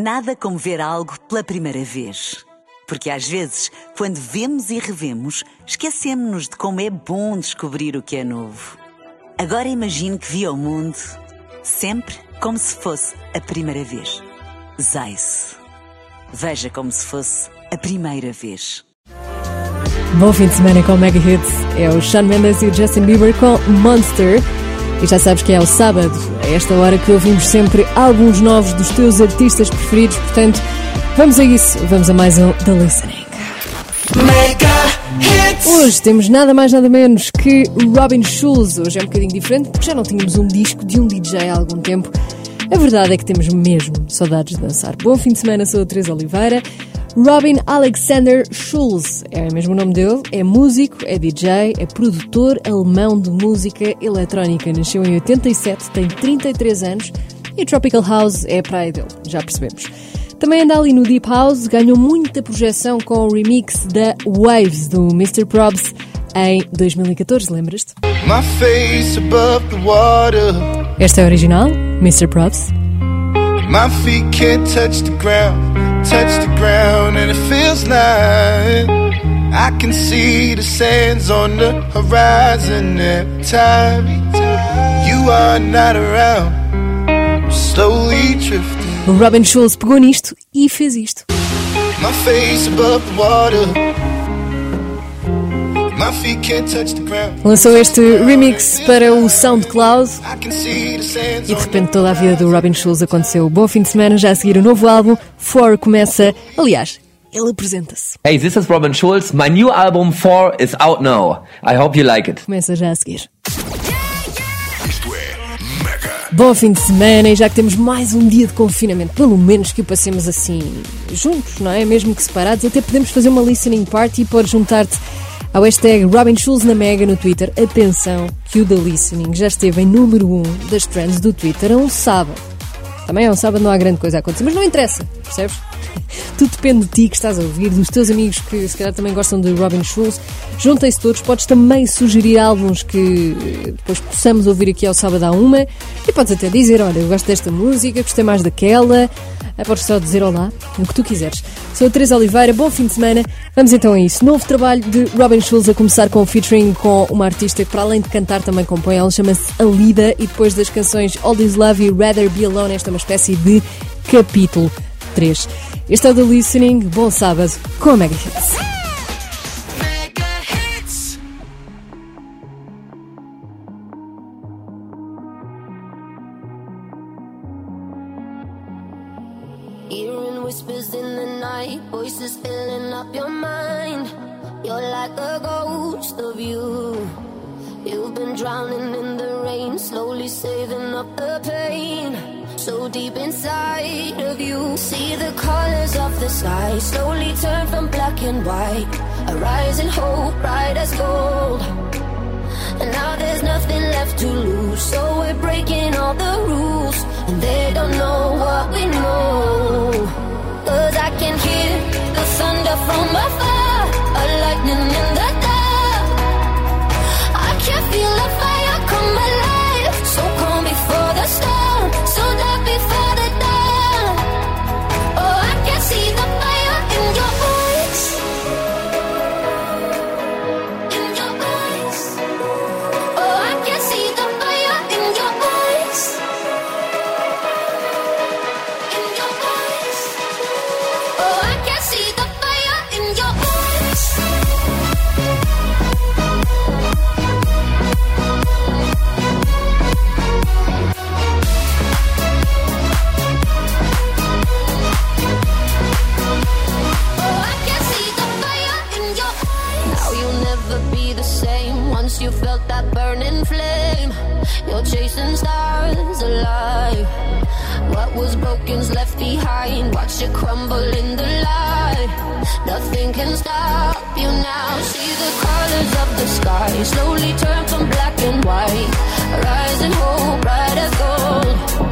Nada como ver algo pela primeira vez. Porque às vezes, quando vemos e revemos, esquecemos-nos de como é bom descobrir o que é novo. Agora imagine que viu o mundo sempre como se fosse a primeira vez. Zais. Veja como se fosse a primeira vez. Bom fim de semana com o Mega Hits. É o Shawn Mendes e o Justin Bieber com Monster. E já sabes que é o sábado, a esta hora que ouvimos sempre álbuns novos dos teus artistas preferidos, portanto, vamos a isso, vamos a mais um The Listening. Hoje temos nada mais nada menos que Robin Schulz. Hoje é um bocadinho diferente porque já não tínhamos um disco de um DJ há algum tempo. A verdade é que temos mesmo saudades de dançar. Bom fim de semana, sou a Teresa Oliveira. Robin Alexander Schulz é mesmo o nome dele, é músico, é DJ, é produtor alemão de música eletrónica. Nasceu em 87, tem 33 anos e Tropical House é a praia dele, já percebemos. Também anda ali no Deep House, ganhou muita projeção com o remix da Waves do Mr. Probs em 2014, lembras-te? Esta é a original, Mr. Probs. My feet can't touch the ground, touch the ground, and it feels like I can see the sands on the horizon every time you are not around. Slowly drifting. O Robin Schulz pegou nisto e fez isto. My face above the water. Lançou este remix para o SoundCloud e de repente toda a vida do Robin Schulz aconteceu. Bom fim de semana, já a seguir o novo álbum, For começa. Aliás, ele apresenta-se. Hey, this is Robin Schulz. My new album 4 is out now. I hope you like it. Começa já a seguir. Bom fim de semana e já que temos mais um dia de confinamento, pelo menos que o passemos assim juntos, não é? Mesmo que separados, até podemos fazer uma listening party e pôr juntar-te ao hashtag Robin Schulz na Mega no Twitter. Atenção que o The Listening já esteve em número 1 um das trends do Twitter a um sábado. Também é um sábado, não há grande coisa a acontecer, mas não interessa, percebes? Tudo depende de ti que estás a ouvir, dos teus amigos que se calhar também gostam de Robin Schulz. Juntem-se todos, podes também sugerir álbuns que depois possamos ouvir aqui ao sábado à uma e podes até dizer: Olha, eu gosto desta música, gostei mais daquela. Ah, podes só dizer olá, o que tu quiseres. Sou a Teresa Oliveira, bom fim de semana. Vamos então a isso. Novo trabalho de Robin Schulz a começar com o featuring com uma artista que, para além de cantar, também compõe. Ela chama-se Alida e depois das canções All This Love e Rather Be Alone, esta é uma espécie de capítulo 3. Este é o The Listening. Bom sábado com a Mega Hits. Drowning in the rain, slowly saving up the pain. So deep inside of you, see the colors of the sky slowly turn from black and white. A rising hope, bright as gold. And now there's nothing left to lose, so we're breaking all the rules, and they don't know what we know. Cause I can hear the thunder from afar A lightning in the you felt that burning flame. You're chasing stars alive. What was broken's left behind. Watch it crumble in the light. Nothing can stop you now. See the colors of the sky slowly turn from black and white. Rising hope, bright as gold.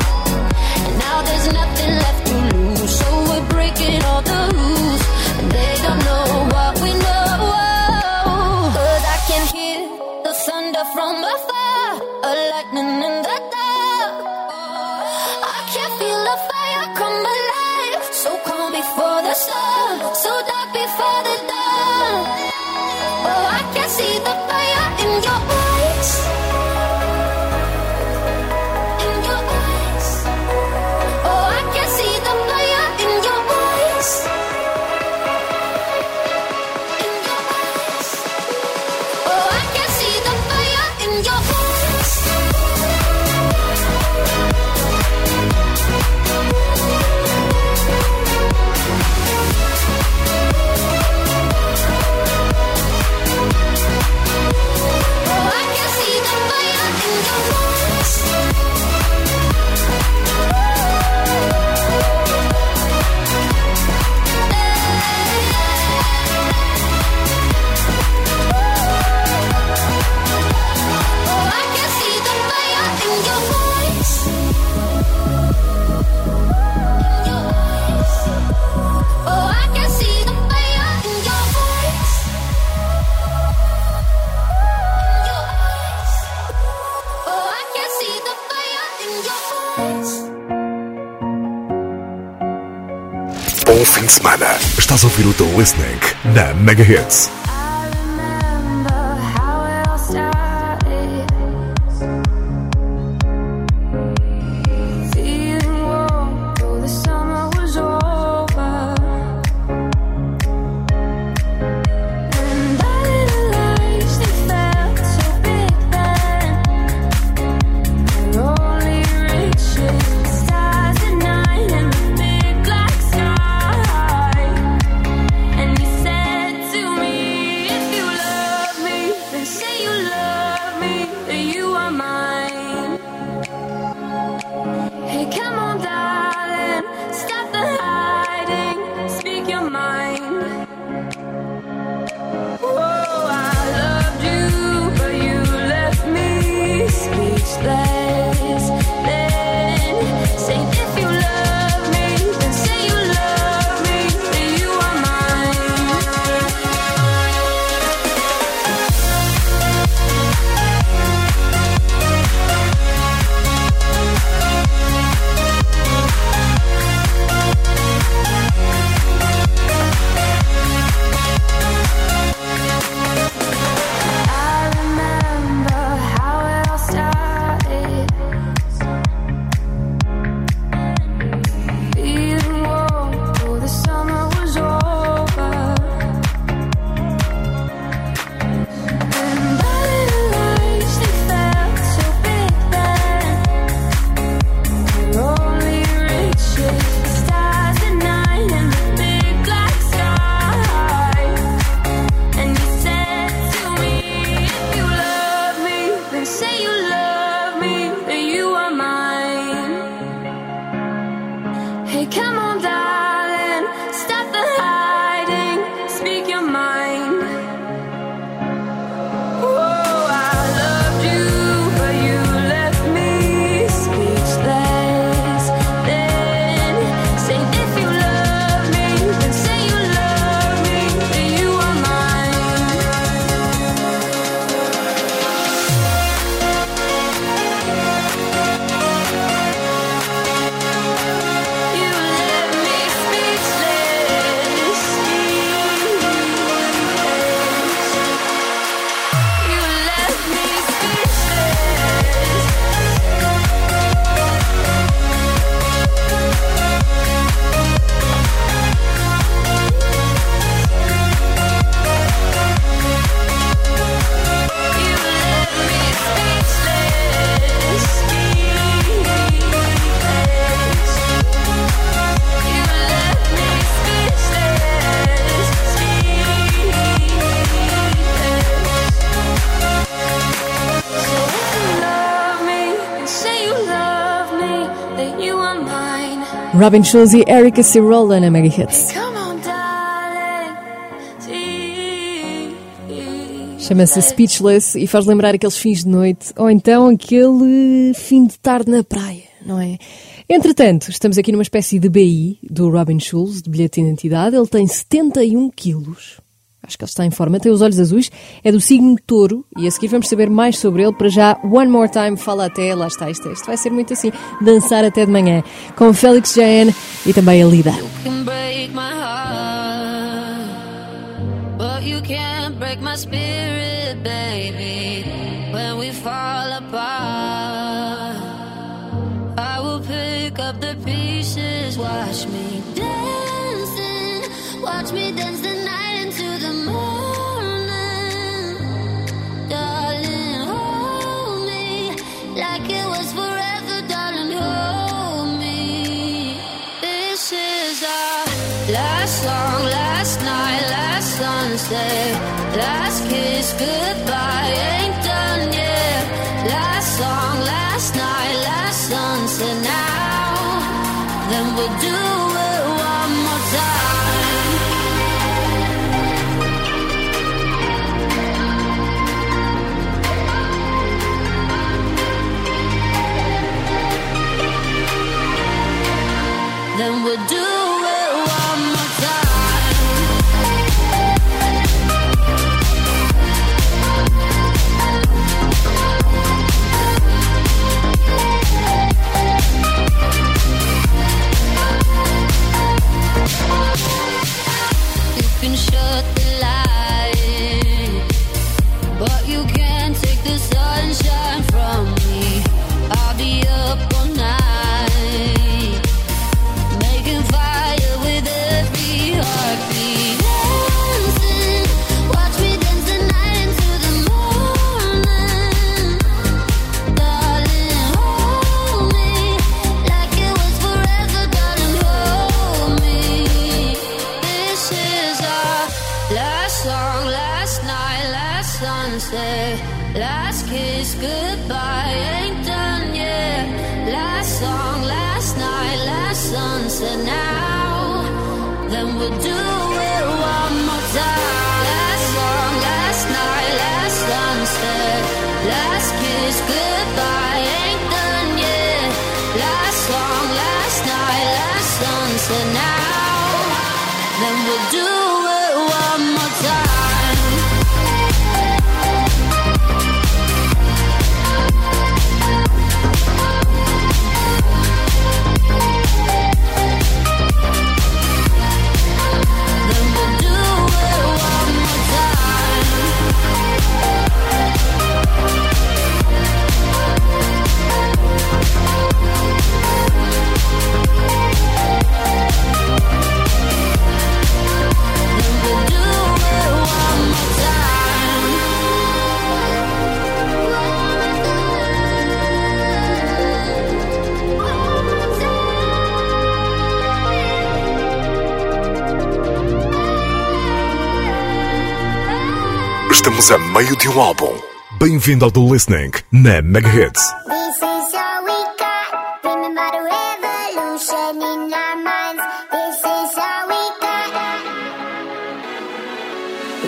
Semana. Estás a ouvir o teu listening na Mega Hits. Robin Schulz e Erika Cirola na Mega Hits. Chama-se Speechless e faz lembrar aqueles fins de noite ou então aquele fim de tarde na praia, não é? Entretanto, estamos aqui numa espécie de BI do Robin Schulz, de bilhete de identidade. Ele tem 71 quilos. Acho que ele está em forma, tem os olhos azuis, é do signo touro e a seguir vamos saber mais sobre ele. Para já, One More Time, fala até, lá está, este texto. É, vai ser muito assim, dançar até de manhã, com Félix Jane e também a Lida. You song, last night, last sunset, last kiss, goodbye, ain't done yet. Last song, last night, last sunset, now, then we'll do it one more time. Then we'll do this goodbye. Estamos a meio de um álbum. Bem-vindo ao The Listening na Mega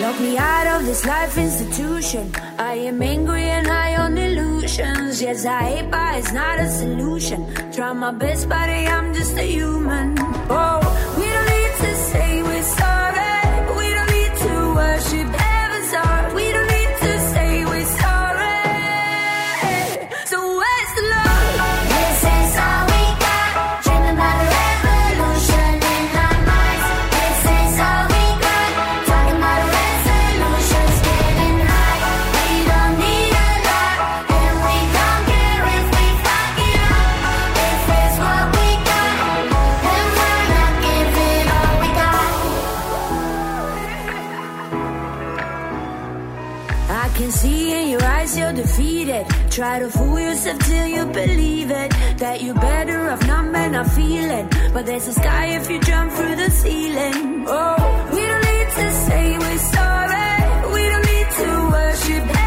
Lock me out of this life institution. I am angry and high on illusions. Yes, I hate, but it's not a solution. Try my best, buddy, I'm just a human. Oh, we Try to fool yourself till you believe it. That you're better off not men are feeling. But there's a sky if you jump through the ceiling. Oh, we don't need to say we're sorry. We don't need to worship.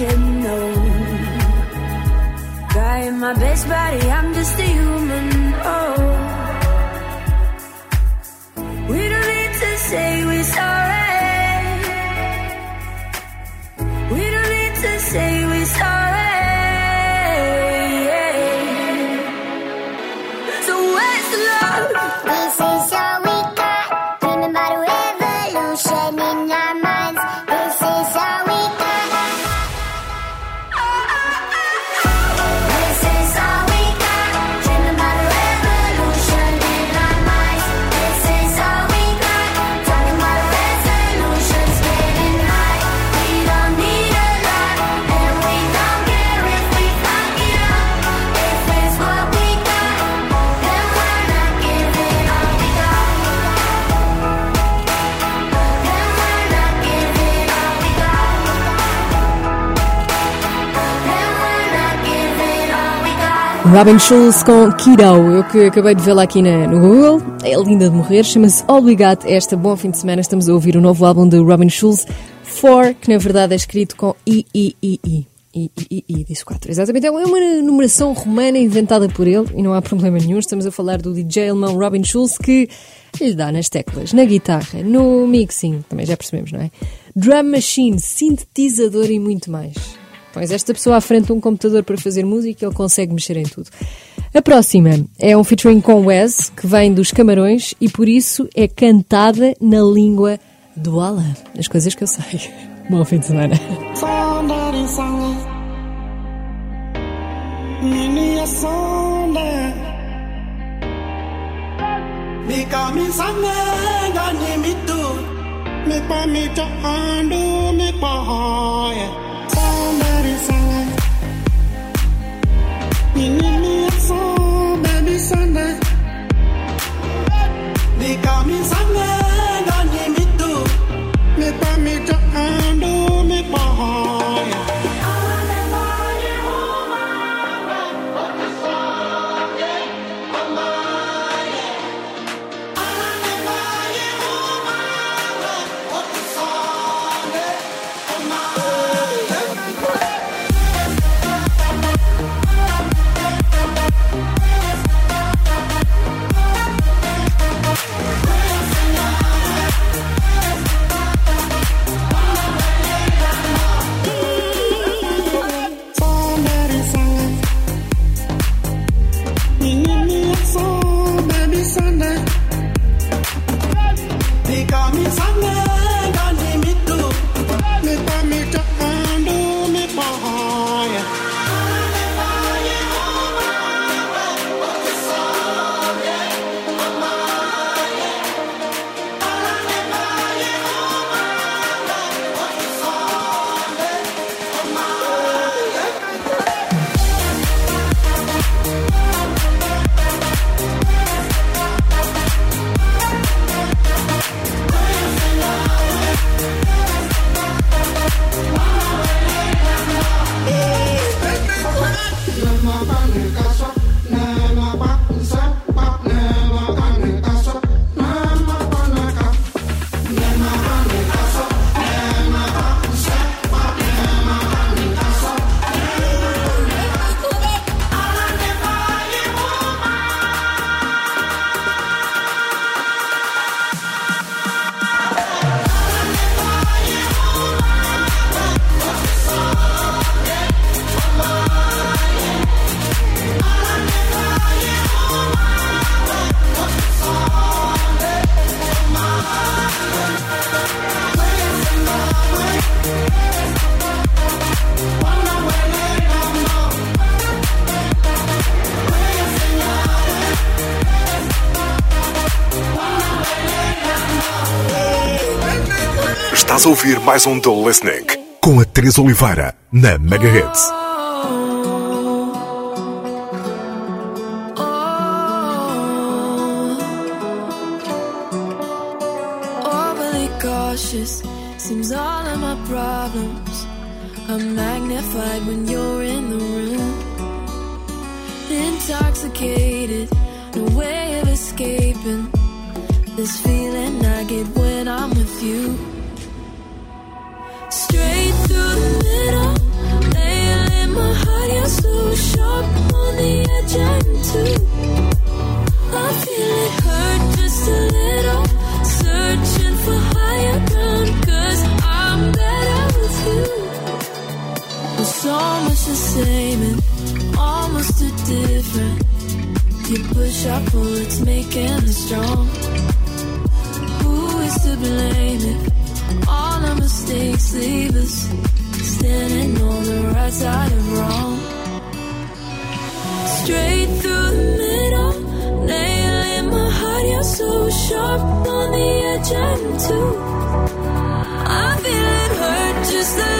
should know. Trying my best, buddy, I'm just a human. Robin Schulz com Kiddo, eu que acabei de vê-la aqui na- no Google, é linda de morrer, chama-se Got. Esta bom fim de semana estamos a ouvir o novo álbum de Robin Schulz, For, que na verdade é escrito com I, I, I, I. I, I, I, I, disse 4. Exatamente, é uma numeração romana inventada por ele e não há problema nenhum. Estamos a falar do DJ alemão Robin Schulz que lhe dá nas teclas, na guitarra, no mixing, também já percebemos, não é? Drum machine, sintetizador e muito mais. Pões esta pessoa à frente de um computador para fazer música ele consegue mexer em tudo. A próxima é um featuring com Wes, que vem dos Camarões e por isso é cantada na língua do Alan. As coisas que eu sei. Bom fim de semana. They call me Sunday. Estás a ouvir mais um The Listening com a Teresa Oliveira na Mega Push, it's making us strong. Who is to blame if all our mistakes leave us standing on the right side of wrong? Straight through the middle, nail in my heart, you're so sharp on the edge, I'm too. I'm feeling hurt just a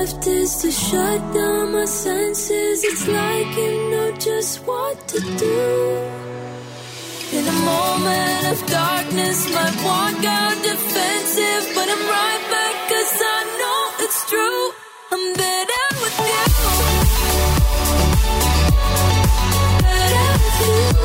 left is to shut down my senses, it's like you know just what to do. In a moment of darkness, might walk out defensive, but I'm right back cause I know it's true. I'm better with you. Better with you.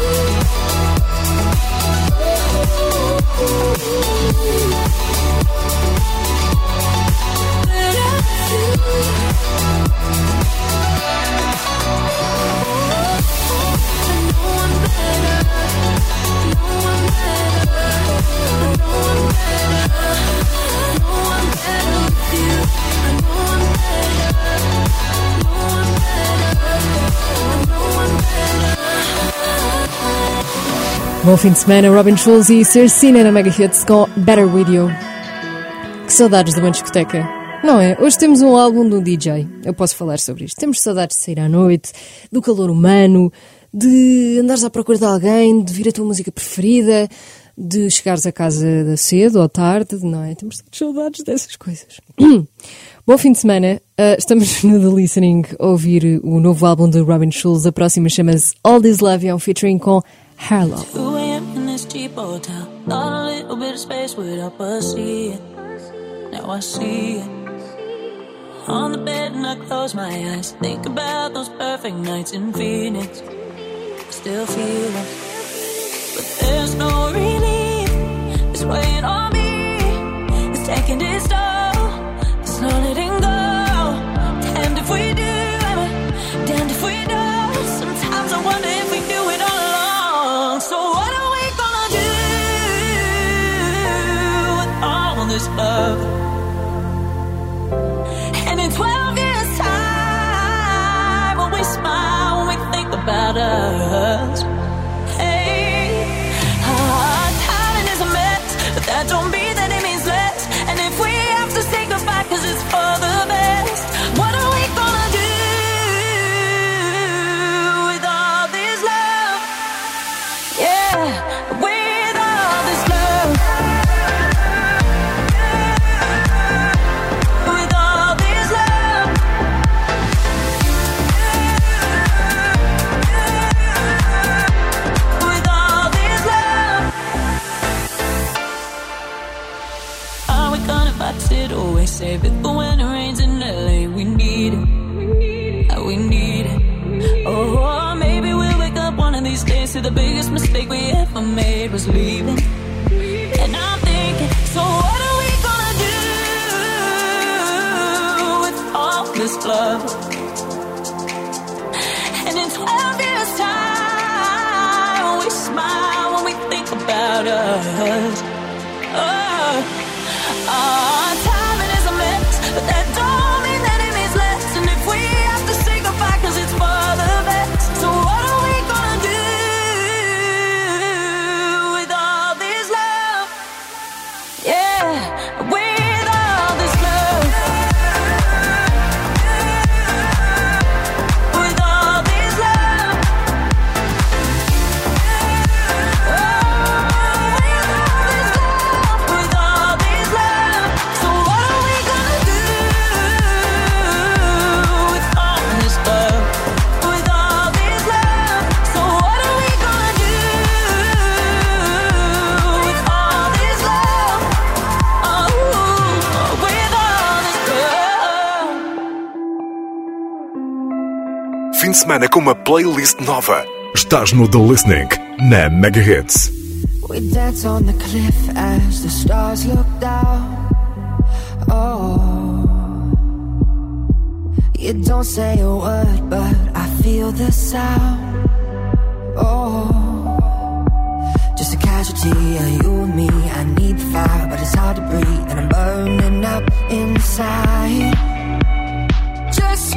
Bom fim de semana, Robin Schulz e Cersina na Mega Hits com Better With You. Que saudades de uma discoteca. Não é? Hoje temos um álbum um DJ. Eu posso falar sobre isto. Temos saudades de sair à noite, do calor humano, de andares à procura de alguém, de vir a tua música preferida, de chegares a casa cedo ou tarde, não é? Temos saudades dessas coisas. Bom fim de semana. Ah, estamos no The Listening a ouvir o novo álbum de Robin Schulz. A próxima chama-se All This Love é um featuring com Harlow. 2 a.m. in this cheap hotel. Thought a little bit of space would help us see it. Now I see it. On the bed and I close my eyes. Think about those perfect nights in Phoenix. I Still feel it. But there's no relief. It's weighing on me. It's taking its toll. It's not letting go. Damned if we do. Damned if we don't. Sometimes I wonder if we do it all along. So what are we gonna do with all this love? Us, gonna box it away? Save it for when it rains in LA. We need it. Uh, We need it. Oh, maybe we'll wake up one of these days to the biggest mistake we ever made was leaving. And I'm thinking, so what are we gonna do with all this love? Fim de semana com uma playlist nova. Estás no The Listening, na Mega Hits. We dance on the cliff as the stars look down. Oh, you don't say a word, but I feel the sound. Oh, just a casualty of you and me. I need the fire, but it's hard to breathe, and I'm burning up inside. Just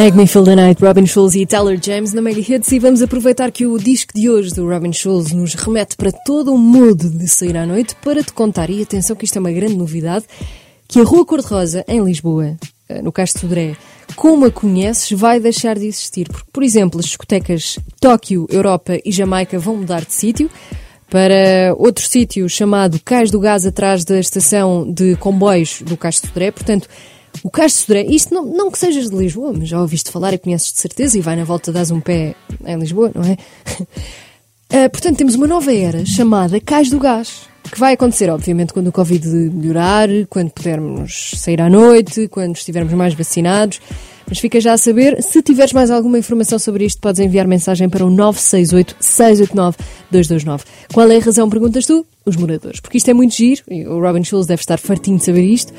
Make Me Feel the Night, Robin Schulz e Tyler James na Mega Hits e vamos aproveitar que o disco de hoje do Robin Schulz nos remete para todo o mood de sair à noite para te contar, e atenção que isto é uma grande novidade, que a Rua Cor-de-Rosa, em Lisboa, eh, no Castro Sodré, como a conheces, vai deixar de existir. Porque, por exemplo, as discotecas Tóquio, Europa e Jamaica vão mudar de sítio para outro sítio chamado Cais do Gás, atrás da estação de comboios do Castro Sodré. Portanto, o Castro Sodré, isto não, não que sejas de Lisboa, mas já ouviste falar e conheces de certeza e vai na volta dás um pé em Lisboa, não é? Ah, portanto, temos uma nova era chamada Cais do Gás, que vai acontecer, obviamente, quando o Covid melhorar, quando pudermos sair à noite, quando estivermos mais vacinados. Mas fica já a saber, se tiveres mais alguma informação sobre isto, podes enviar mensagem para o 968-689-229. Qual é a razão, perguntas tu? Os moradores. Porque isto é muito giro, e o Robin Schulz deve estar fartinho de saber isto,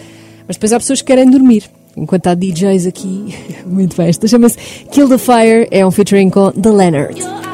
mas depois há pessoas que querem dormir. Enquanto há DJs aqui, muito bem. Esta chama-se Kill the Fire, é um featuring com The Leonard.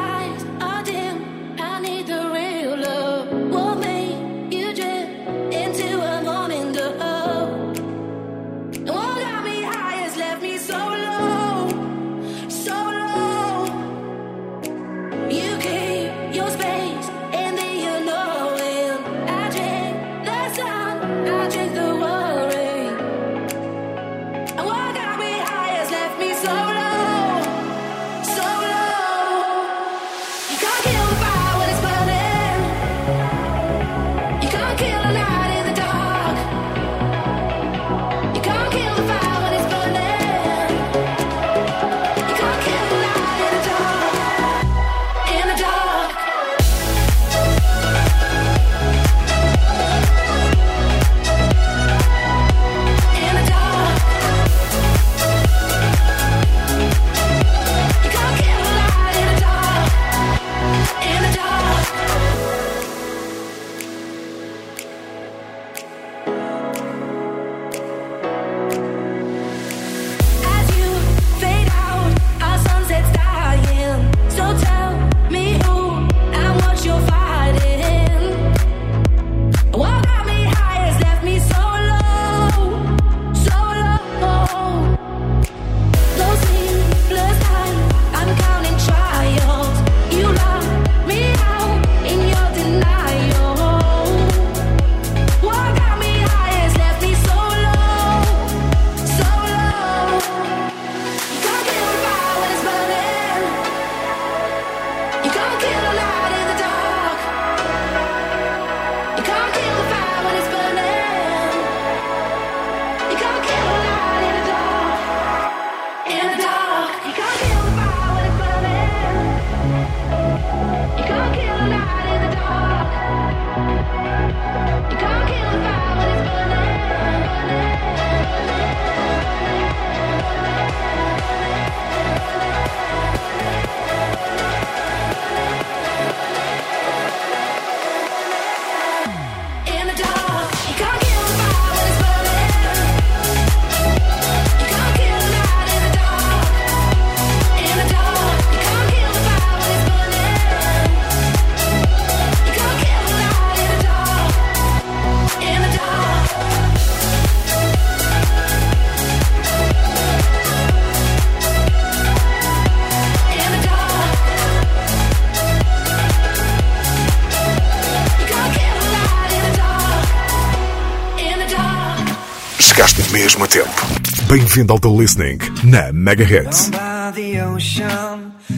Bem-vindo ao The Listening na Mega Hits.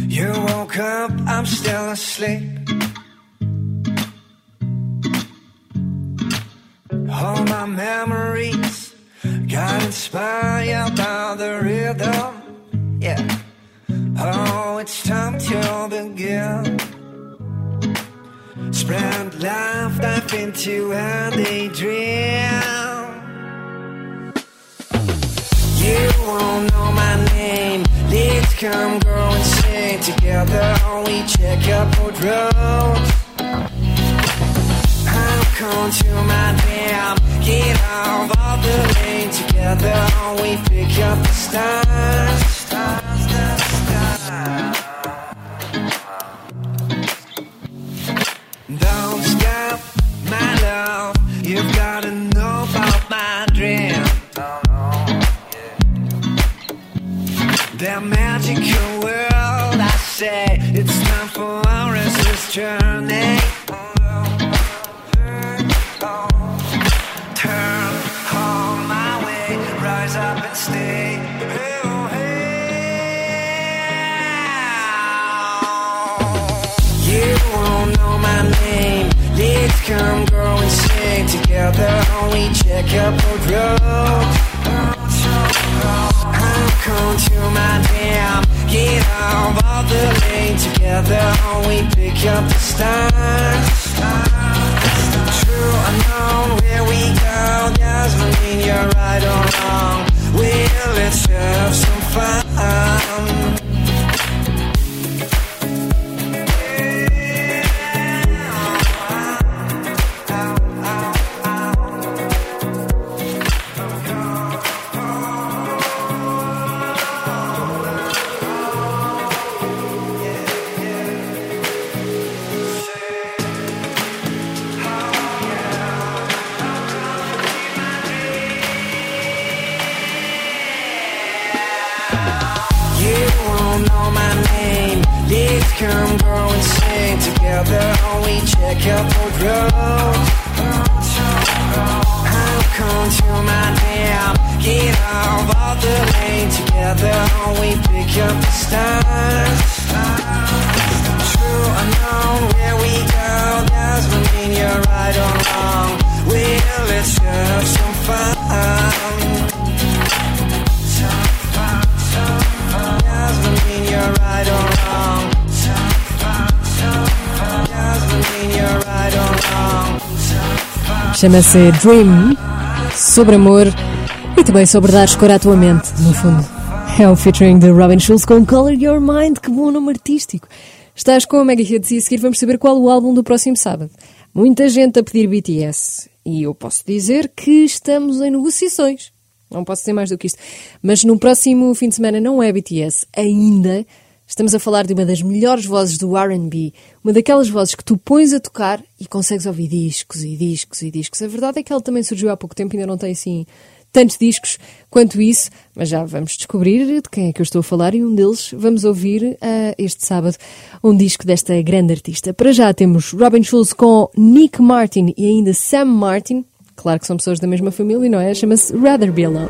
You woke up, I'm still asleep. All my memories got inspired by the rhythm. Yeah. Oh, it's time to begin. Spread life, dive into a come, girl, and sing together. We check up road road. Chama-se Dream, sobre amor e também sobre dar cor à tua mente, no fundo. É o featuring de Robin Schulz com Color Your Mind, que bom nome artístico. Estás com a Mega Hits e a seguir vamos saber qual o álbum do próximo sábado. Muita gente a pedir BTS e eu posso dizer que estamos em negociações. Não posso dizer mais do que isto. Mas no próximo fim de semana não é BTS ainda. Estamos a falar de uma das melhores vozes do R&B, uma daquelas vozes que tu pões a tocar e consegues ouvir discos e discos e discos. A verdade é que ela também surgiu há pouco tempo, ainda não tem assim tantos discos quanto isso, mas já vamos descobrir de quem é que eu estou a falar e um deles vamos ouvir uh, este sábado um disco desta grande artista. Para já temos Robin Schulz com Nick Martin e ainda Sam Martin. Claro que são pessoas da mesma família, não é? Chama-se Rather Be Alone.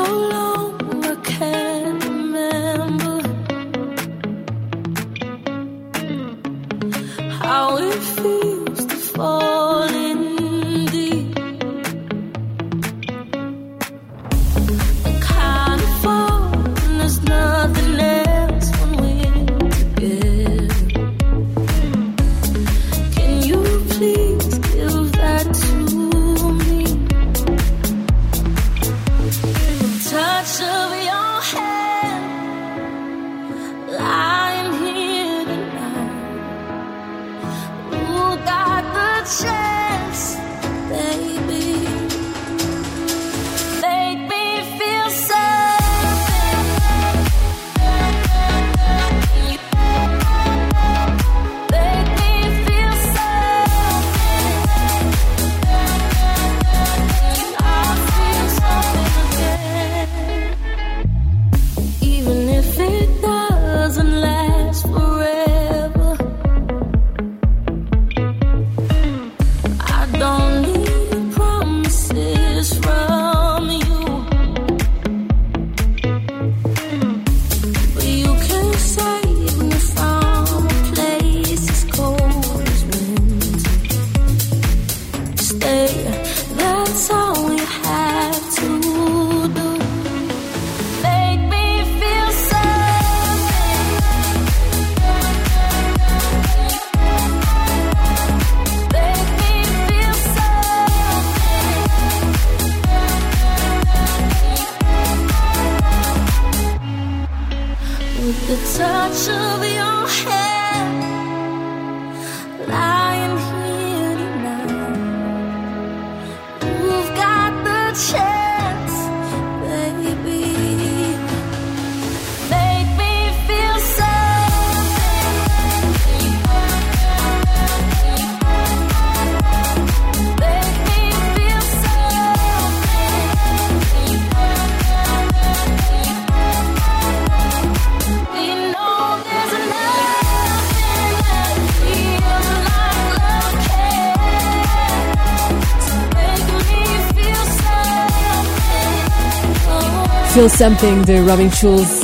Feel Something de Robin Schulz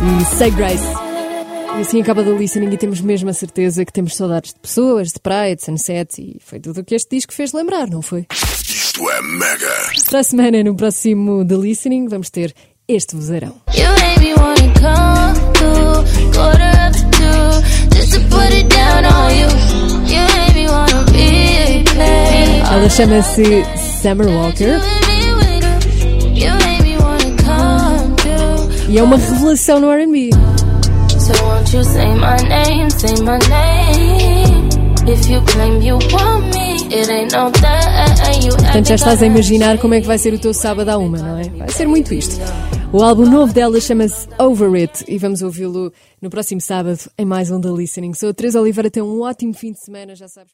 e Say Grace. E assim acaba da listening e temos mesmo a certeza que temos saudades de pessoas, de praia, de sunset e foi tudo o que este disco fez lembrar, não foi? Isto é Mega. Para a semana, no próximo The Listening, vamos ter este vozeirão. You made me wanna come through, quarter to two, just to put it down on you. You made me wanna replay. Ela chama-se Summer Walker e é uma revelação no R&B. So won't you say my name, say my name? If you claim you want me, it ain't no. You Portanto, já estás a imaginar como é que vai ser o teu sábado à uma, não é? Vai ser muito isto. O álbum novo dela chama-se Over It e vamos ouvi-lo no próximo sábado em mais um The Listening. Sou a Teresa Oliveira, tem um ótimo fim de semana, já sabes.